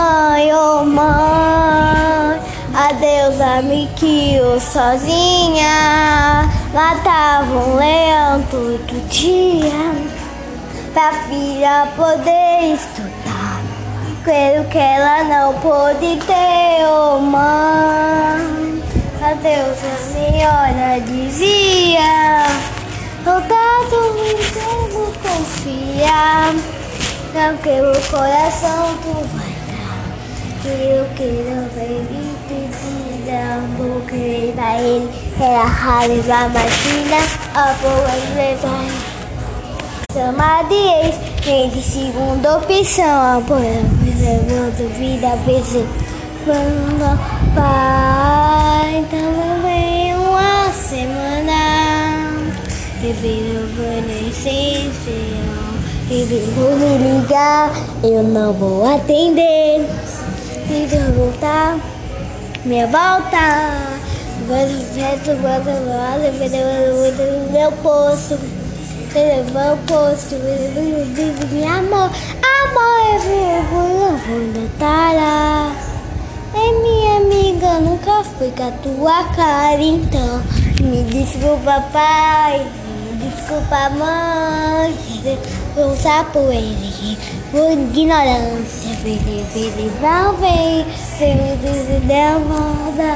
mãe, ô mãe. A deusa me criou sozinha. Matava um leão todo dia. Pra filha poder estudar. Quero que ela não pôde ter, ô mãe. A deusa me olha dizia. Soldado, então confiar. Não que o coração tu vai dar. E eu quero ver e pedir amor que pra ele raro a máquina, a boa levar. Chama de ex, nem de segunda opção, apoia, me levando vida, pensei, quando pai, então vem uma semana, revira beneficência. Ele vou me ligar, eu não vou atender. Voltar, minha volta. Volta, volta, volta, meu posto. Levar o meu amor. Amor é vivo, eu vou tá lá. É minha amiga, nunca fui com a tua cara. Então, me desculpa, pai. Me desculpa, mãe. Eu sapo ele, por ignorância. Ele, ele não vem. Ele deu moda.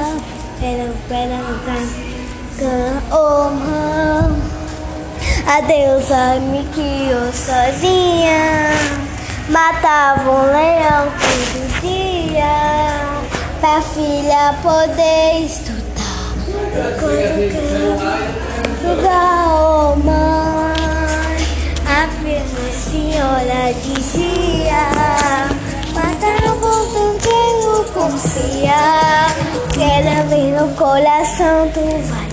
Pera, pera, pera. Oh, mãe. A deusa me criou sozinha. Matava um leão todo dia. Pra filha poder estudar. Quando jogar, oh mãe. A senhora dizia. Confiar. Quero ver no coração tu vai.